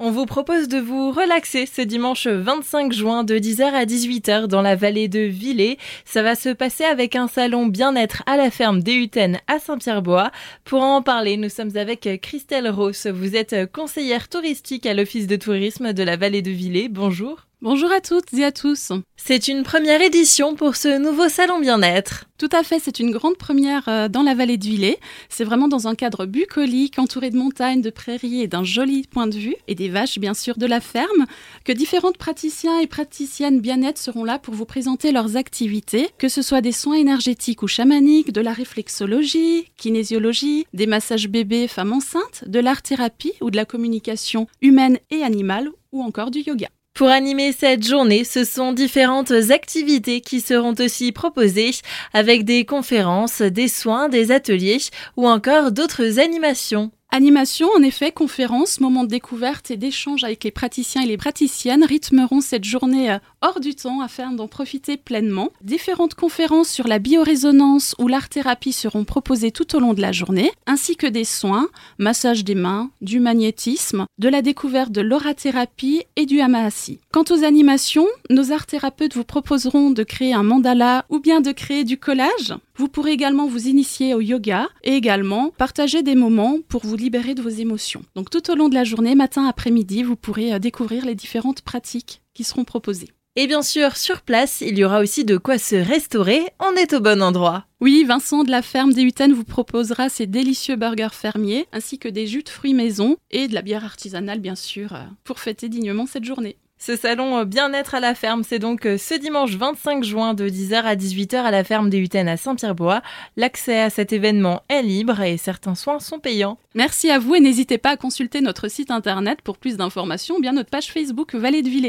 On vous propose de vous relaxer ce dimanche 25 juin de 10h à 18h dans la vallée de Villers. Ça va se passer avec un salon bien-être à la ferme Déhuten à Saint-Pierre-Bois. Pour en parler, nous sommes avec Christelle Ross. Vous êtes conseillère touristique à l'Office de tourisme de la vallée de Villers. Bonjour. Bonjour à toutes et à tous. C'est une première édition pour ce nouveau salon bien-être. Tout à fait, c'est une grande première euh, dans la vallée de Villers. C'est vraiment dans un cadre bucolique, entouré de montagnes, de prairies et d'un joli point de vue, et des vaches bien sûr de la ferme, que différentes praticiens et praticiennes bien-être seront là pour vous présenter leurs activités, que ce soit des soins énergétiques ou chamaniques, de la réflexologie, kinésiologie, des massages bébés, femmes enceintes, de l'art-thérapie ou de la communication humaine et animale, ou encore du yoga. Pour animer cette journée, ce sont différentes activités qui seront aussi proposées avec des conférences, des soins, des ateliers ou encore d'autres animations. Animation, en effet, conférences, moments de découverte et d'échange avec les praticiens et les praticiennes rythmeront cette journée euh, hors du temps afin d'en profiter pleinement. Différentes conférences sur la biorésonance ou l'art-thérapie seront proposées tout au long de la journée, ainsi que des soins, massage des mains, du magnétisme, de la découverte de l'aurathérapie et du hamahasi. Quant aux animations, nos art-thérapeutes vous proposeront de créer un mandala ou bien de créer du collage. Vous pourrez également vous initier au yoga et également partager des moments pour vous libérer de vos émotions. Donc tout au long de la journée, matin, après-midi, vous pourrez euh, découvrir les différentes pratiques qui seront proposées. Et bien sûr, sur place, il y aura aussi de quoi se restaurer. On est au bon endroit. Oui, Vincent de la ferme des Hutaines vous proposera ses délicieux burgers fermiers, ainsi que des jus de fruits maison et de la bière artisanale, bien sûr, euh, pour fêter dignement cette journée. Ce salon euh, bien-être à la ferme, c'est donc euh, ce dimanche 25 juin de 10h à 18h à la ferme des Hutaines à Saint-Pierre-Bois. L'accès à cet événement est libre et certains soins sont payants. Merci à vous et n'hésitez pas à consulter notre site internet pour plus d'informations ou bien notre page Facebook Vallée de Villers.